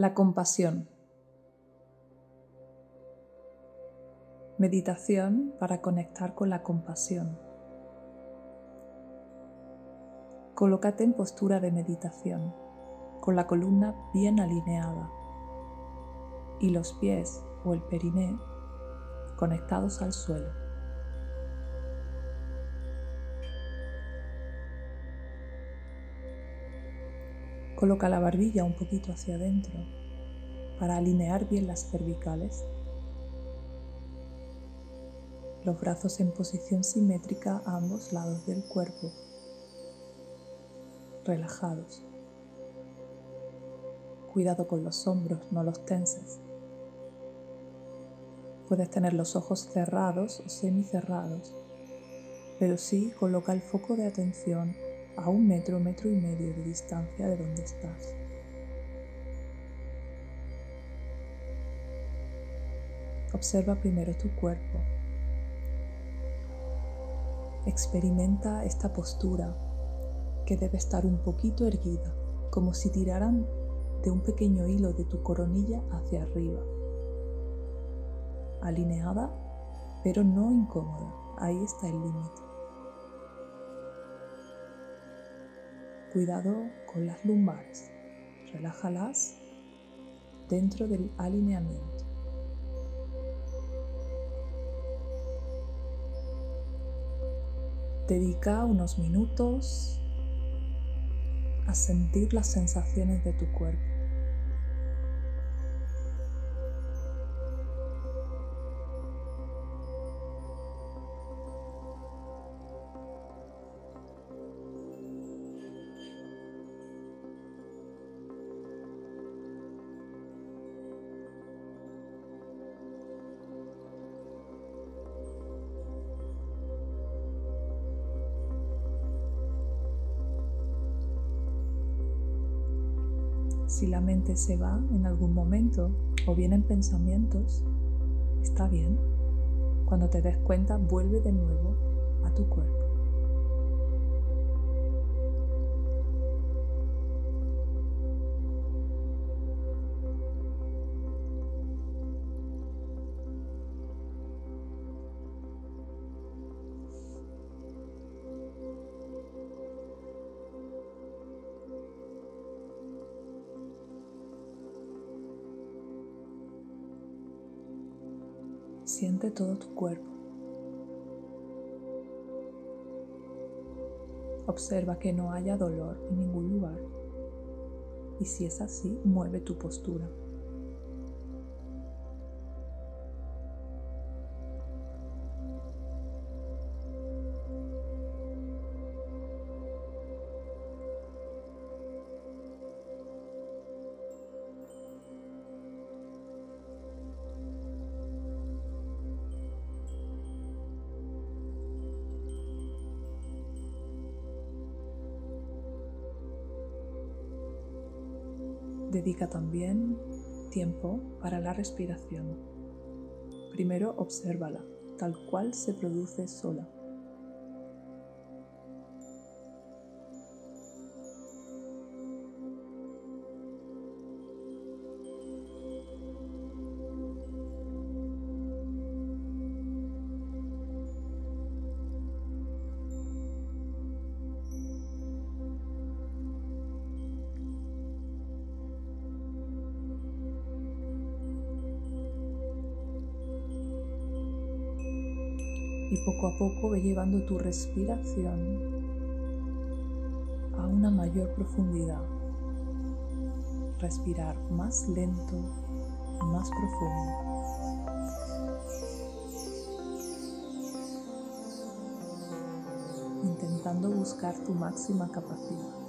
La compasión. Meditación para conectar con la compasión. Colócate en postura de meditación, con la columna bien alineada y los pies o el periné conectados al suelo. Coloca la barbilla un poquito hacia adentro para alinear bien las cervicales. Los brazos en posición simétrica a ambos lados del cuerpo, relajados. Cuidado con los hombros, no los tenses. Puedes tener los ojos cerrados o semicerrados, pero sí coloca el foco de atención a un metro, metro y medio de distancia de donde estás. Observa primero tu cuerpo. Experimenta esta postura que debe estar un poquito erguida, como si tiraran de un pequeño hilo de tu coronilla hacia arriba. Alineada, pero no incómoda. Ahí está el límite. Cuidado con las lumbares. Relájalas dentro del alineamiento. Dedica unos minutos a sentir las sensaciones de tu cuerpo. Se va en algún momento o vienen pensamientos, está bien. Cuando te des cuenta, vuelve de nuevo a tu cuerpo. Siente todo tu cuerpo. Observa que no haya dolor en ningún lugar. Y si es así, mueve tu postura. Dedica también tiempo para la respiración. Primero obsérvala, tal cual se produce sola. Poco a poco ve llevando tu respiración a una mayor profundidad. Respirar más lento, más profundo. Intentando buscar tu máxima capacidad.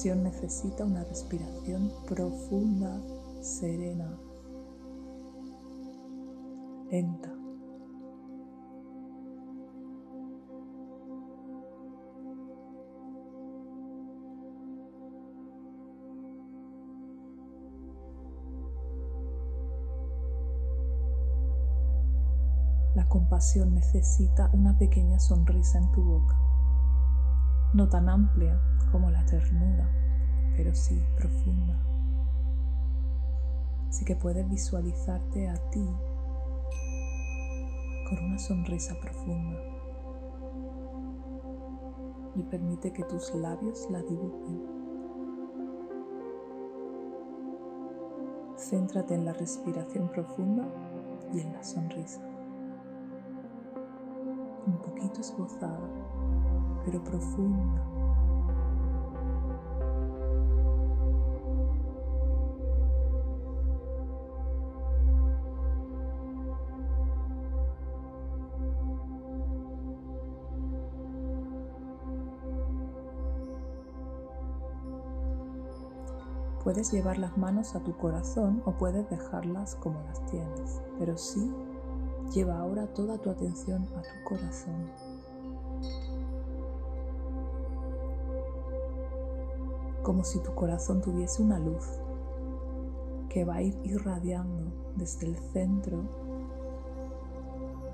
relación necesita una respiración profunda, serena, lenta. La compasión necesita una pequeña sonrisa en tu boca no tan amplia como la ternura, pero sí profunda. Así que puedes visualizarte a ti con una sonrisa profunda y permite que tus labios la dibujen. Céntrate en la respiración profunda y en la sonrisa. Un poquito esbozada, pero profunda. Puedes llevar las manos a tu corazón o puedes dejarlas como las tienes, pero sí lleva ahora toda tu atención a tu corazón. Como si tu corazón tuviese una luz que va a ir irradiando desde el centro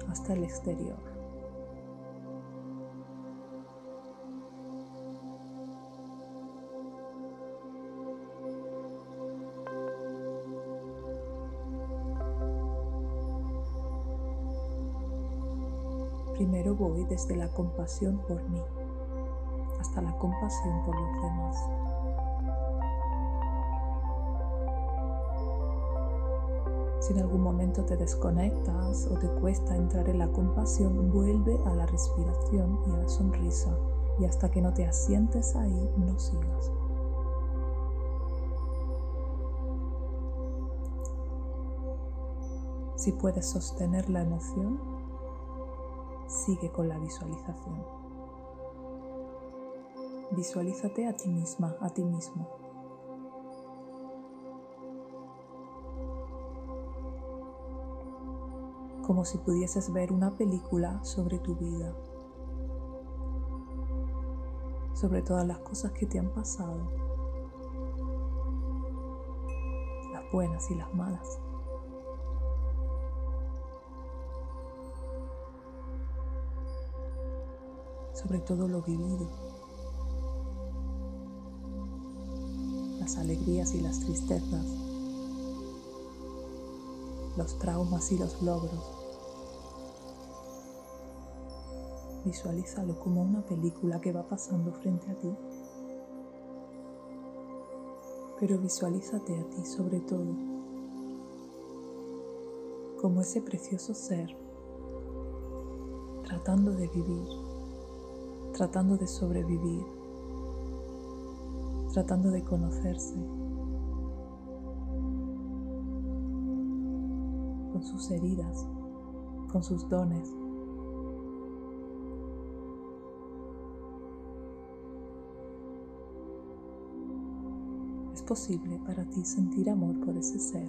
hasta el exterior. Primero voy desde la compasión por mí la compasión por los demás. Si en algún momento te desconectas o te cuesta entrar en la compasión, vuelve a la respiración y a la sonrisa y hasta que no te asientes ahí, no sigas. Si puedes sostener la emoción, sigue con la visualización. Visualízate a ti misma, a ti mismo. Como si pudieses ver una película sobre tu vida, sobre todas las cosas que te han pasado, las buenas y las malas. sobre todo lo vivido, las alegrías y las tristezas, los traumas y los logros. Visualízalo como una película que va pasando frente a ti. Pero visualízate a ti sobre todo como ese precioso ser tratando de vivir tratando de sobrevivir, tratando de conocerse, con sus heridas, con sus dones. Es posible para ti sentir amor por ese ser,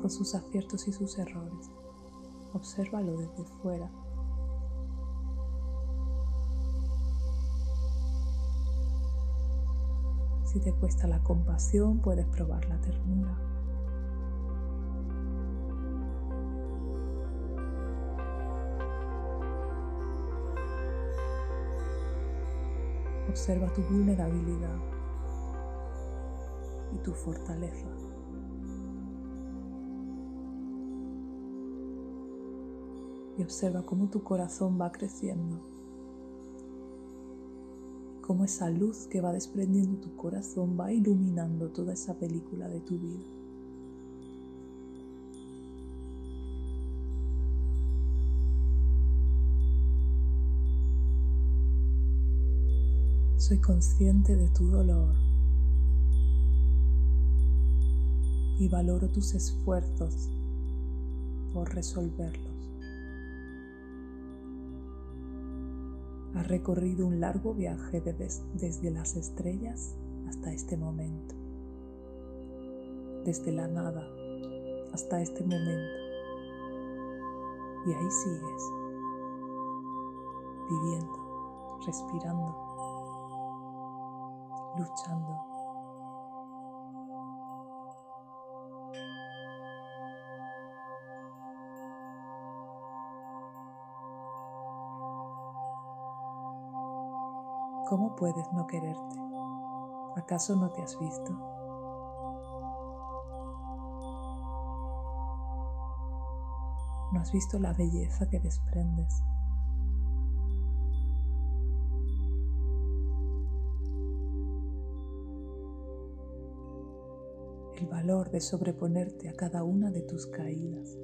con sus aciertos y sus errores. Obsérvalo desde fuera Si te cuesta la compasión, puedes probar la ternura. Observa tu vulnerabilidad y tu fortaleza. Y observa cómo tu corazón va creciendo cómo esa luz que va desprendiendo tu corazón va iluminando toda esa película de tu vida. Soy consciente de tu dolor y valoro tus esfuerzos por resolverlo. Ha recorrido un largo viaje desde las estrellas hasta este momento, desde la nada hasta este momento. Y ahí sigues, viviendo, respirando, luchando. ¿Cómo puedes no quererte? ¿Acaso no te has visto? ¿No has visto la belleza que desprendes? El valor de sobreponerte a cada una de tus caídas.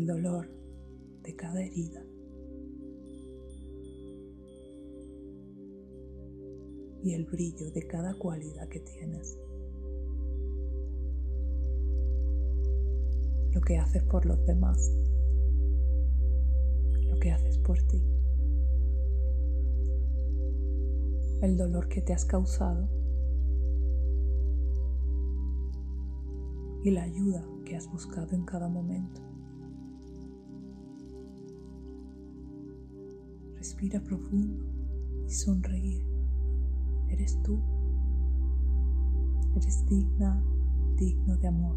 El dolor de cada herida. y el brillo de cada cualidad que tienes. Lo que haces por los demás, lo que haces por ti, el dolor que te has causado y la ayuda que has buscado en cada momento. Respira profundo y sonríe. Eres tú. Eres digna, digno de amor.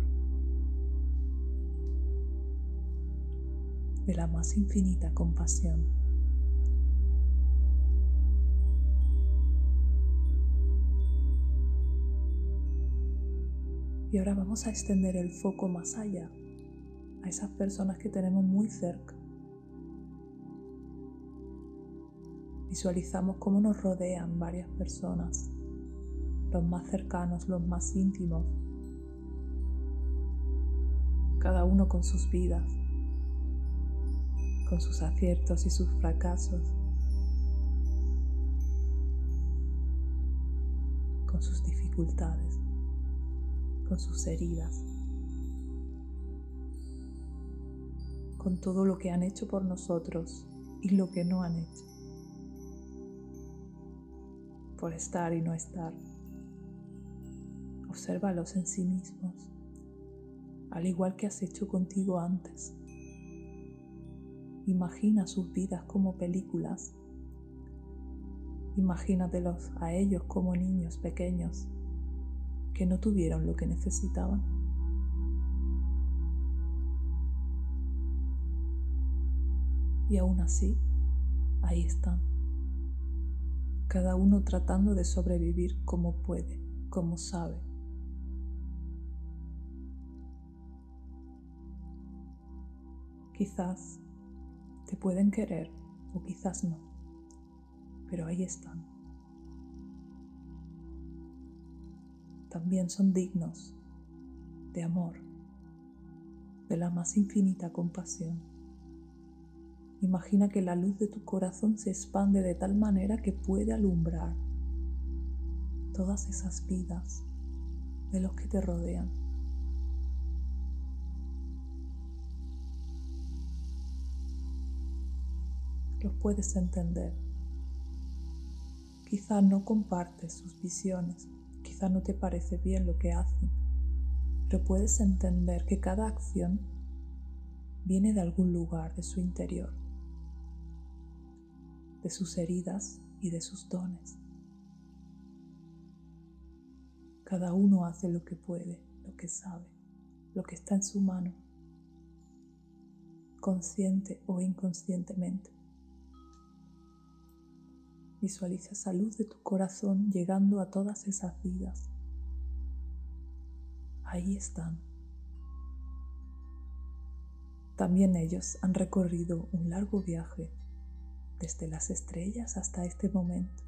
De la más infinita compasión. Y ahora vamos a extender el foco más allá, a esas personas que tenemos muy cerca Visualizamos cómo nos rodean varias personas, los más cercanos, los más íntimos, cada uno con sus vidas, con sus aciertos y sus fracasos, con sus dificultades, con sus heridas, con todo lo que han hecho por nosotros y lo que no han hecho por estar y no estar. Obsérvalos en sí mismos, al igual que has hecho contigo antes. Imagina sus vidas como películas. Imagínatelos a ellos como niños pequeños que no tuvieron lo que necesitaban. Y aún así, ahí están cada uno tratando de sobrevivir como puede, como sabe. Quizás te pueden querer o quizás no, pero ahí están. También son dignos de amor, de la más infinita compasión. Imagina que la luz de tu corazón se expande de tal manera que puede alumbrar todas esas vidas de los que te rodean. Los puedes entender. Quizá no compartes sus visiones, quizá no te parece bien lo que hacen, pero puedes entender que cada acción viene de algún lugar de su interior de sus heridas y de sus dones. Cada uno hace lo que puede, lo que sabe, lo que está en su mano, consciente o inconscientemente. Visualiza esa luz de tu corazón llegando a todas esas vidas. Ahí están. También ellos han recorrido un largo viaje desde las estrellas hasta este momento.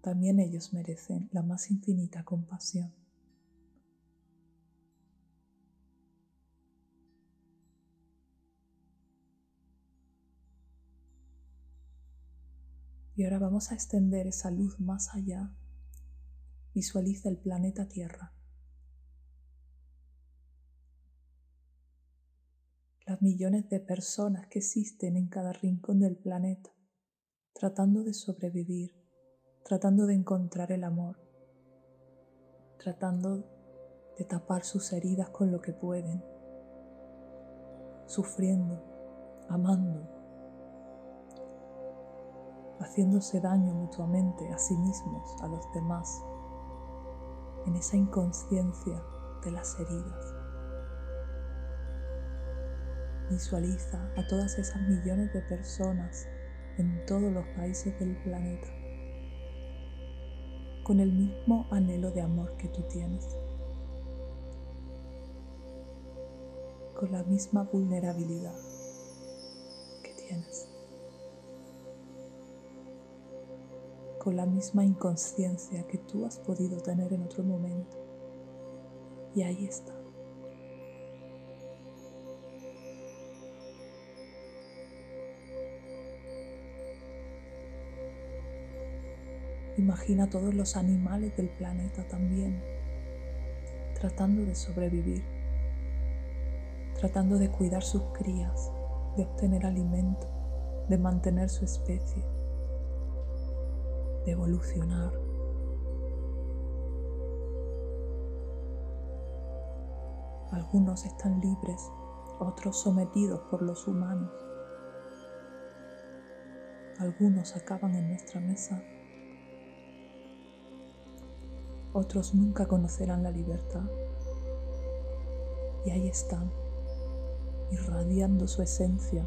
También ellos merecen la más infinita compasión. Y ahora vamos a extender esa luz más allá. Visualiza el planeta Tierra. Millones de personas que existen en cada rincón del planeta, tratando de sobrevivir, tratando de encontrar el amor, tratando de tapar sus heridas con lo que pueden, sufriendo, amando, haciéndose daño mutuamente a sí mismos, a los demás, en esa inconsciencia de las heridas. Visualiza a todas esas millones de personas en todos los países del planeta con el mismo anhelo de amor que tú tienes, con la misma vulnerabilidad que tienes, con la misma inconsciencia que tú has podido tener en otro momento. Y ahí está. Imagina todos los animales del planeta también, tratando de sobrevivir, tratando de cuidar sus crías, de obtener alimento, de mantener su especie, de evolucionar. Algunos están libres, otros sometidos por los humanos. Algunos acaban en nuestra mesa otros nunca conocerán la libertad. Y ahí están, irradiando su esencia.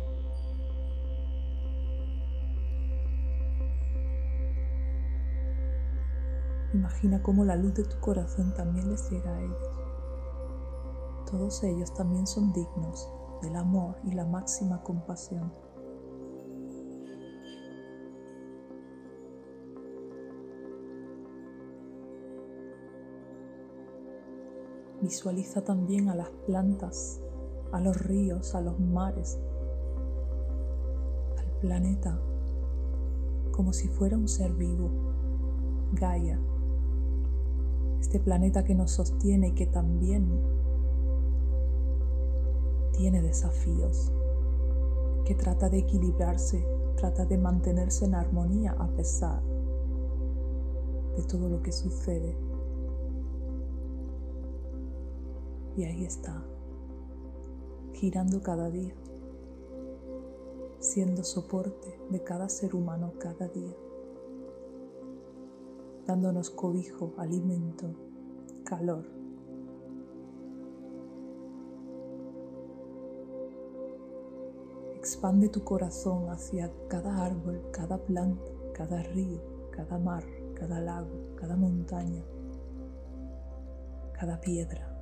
Imagina cómo la luz de tu corazón también les llega a ellos. Todos ellos también son dignos del amor y la máxima compasión. Visualiza también a las plantas, a los ríos, a los mares, al planeta, como si fuera un ser vivo, Gaia, este planeta que nos sostiene y que también tiene desafíos, que trata de equilibrarse, trata de mantenerse en armonía a pesar de todo lo que sucede Y ahí está, girando cada día, siendo soporte de cada ser humano cada día, dándonos cobijo, alimento, calor. Expande tu corazón hacia cada árbol, cada planta, cada río, cada mar, cada lago, cada montaña, cada piedra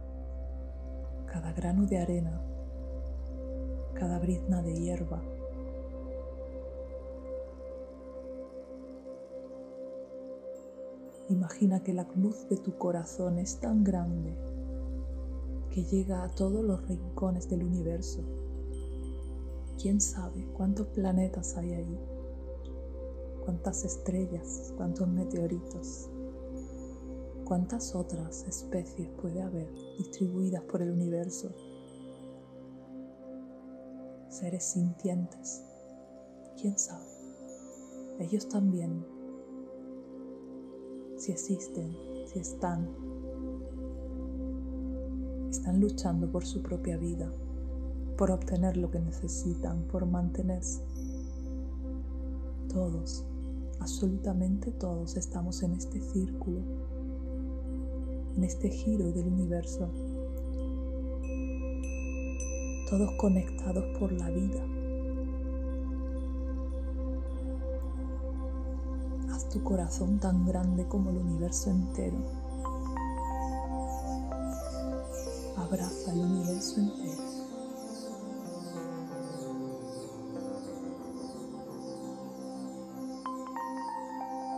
cada grano de arena, cada brizna de hierba. Imagina que la luz de tu corazón es tan grande que llega a todos los rincones del universo. ¿Quién sabe cuántos planetas hay ahí? ¿Cuántas estrellas? ¿Cuántos meteoritos? ¿Cuántas otras especies puede haber distribuidas por el universo? Seres sintientes. ¿Quién sabe? Ellos también. Si existen, si están. Están luchando por su propia vida, por obtener lo que necesitan, por mantenerse. Todos, absolutamente todos estamos en este círculo en este giro del universo, todos conectados por la vida. Haz tu corazón tan grande como el universo entero. Abraza el universo entero.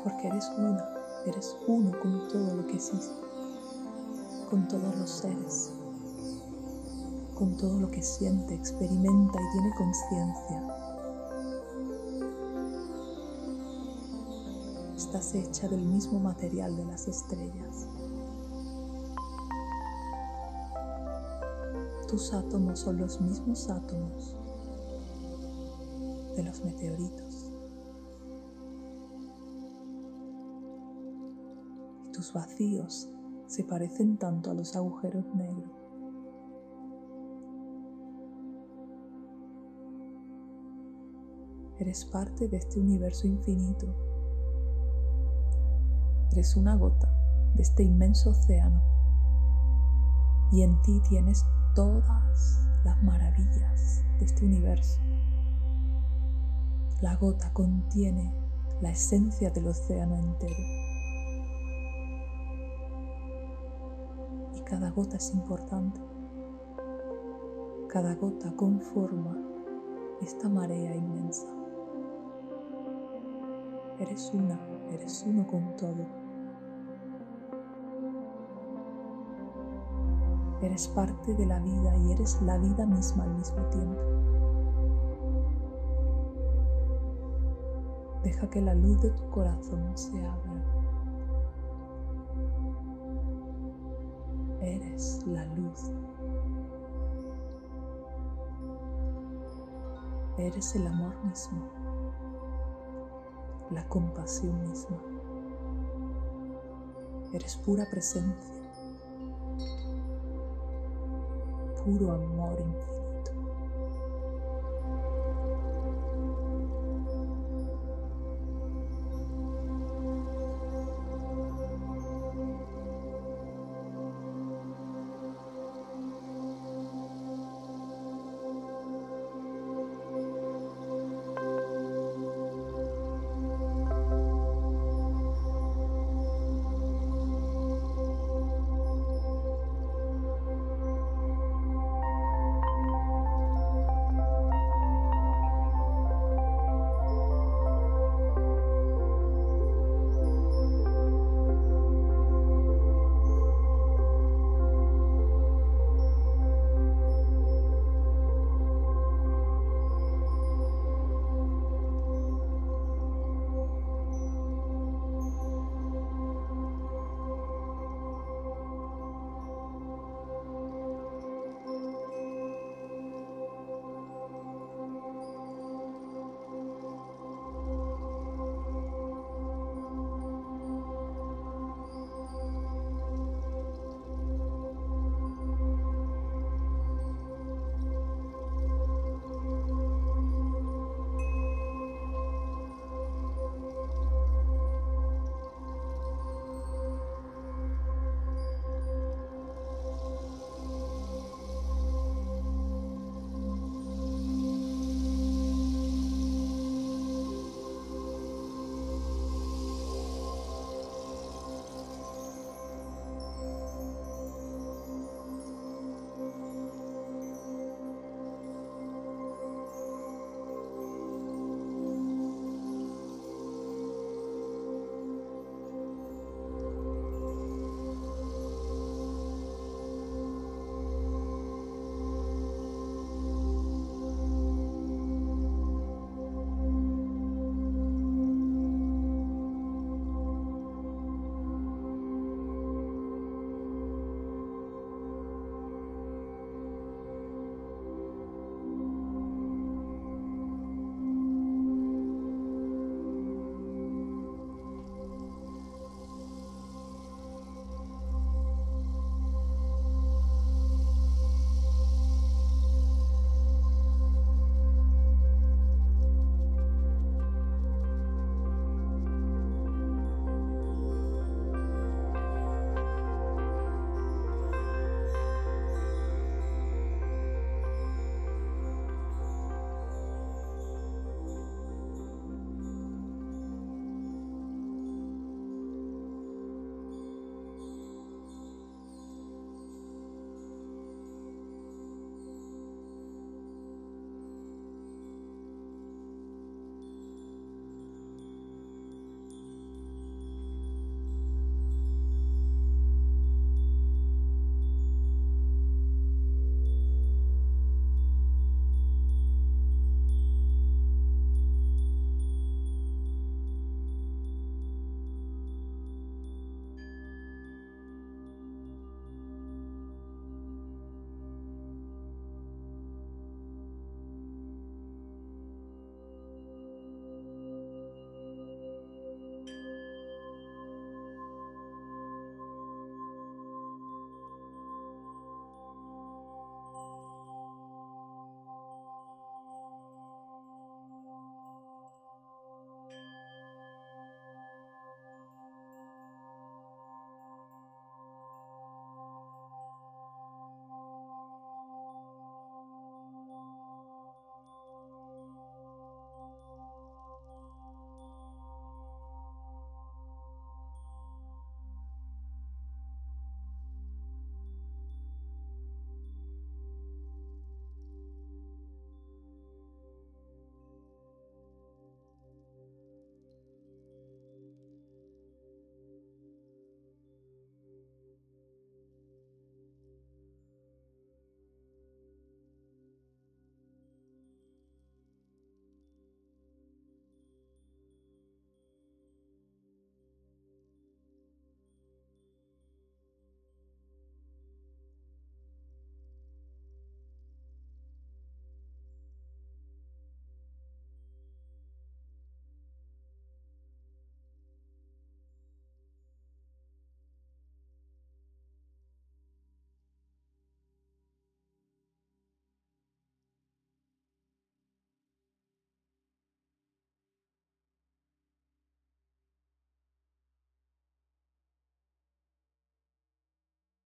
Porque eres uno, eres uno con todo lo que existe con todos los seres, con todo lo que siente, experimenta y tiene conciencia. Estás hecha del mismo material de las estrellas. Tus átomos son los mismos átomos de los meteoritos. Tus vacíos se parecen tanto a los agujeros negros. Eres parte de este universo infinito. Eres una gota de este inmenso océano. Y en ti tienes todas las maravillas de este universo. La gota contiene la esencia del océano entero. Cada gota es importante. Cada gota conforma esta marea inmensa. Eres una, eres uno con todo. Eres parte de la vida y eres la vida misma al mismo tiempo. Deja que la luz de tu corazón se abra. La luz. Eres el amor mismo, la compasión misma. Eres pura presencia, puro amor infinito.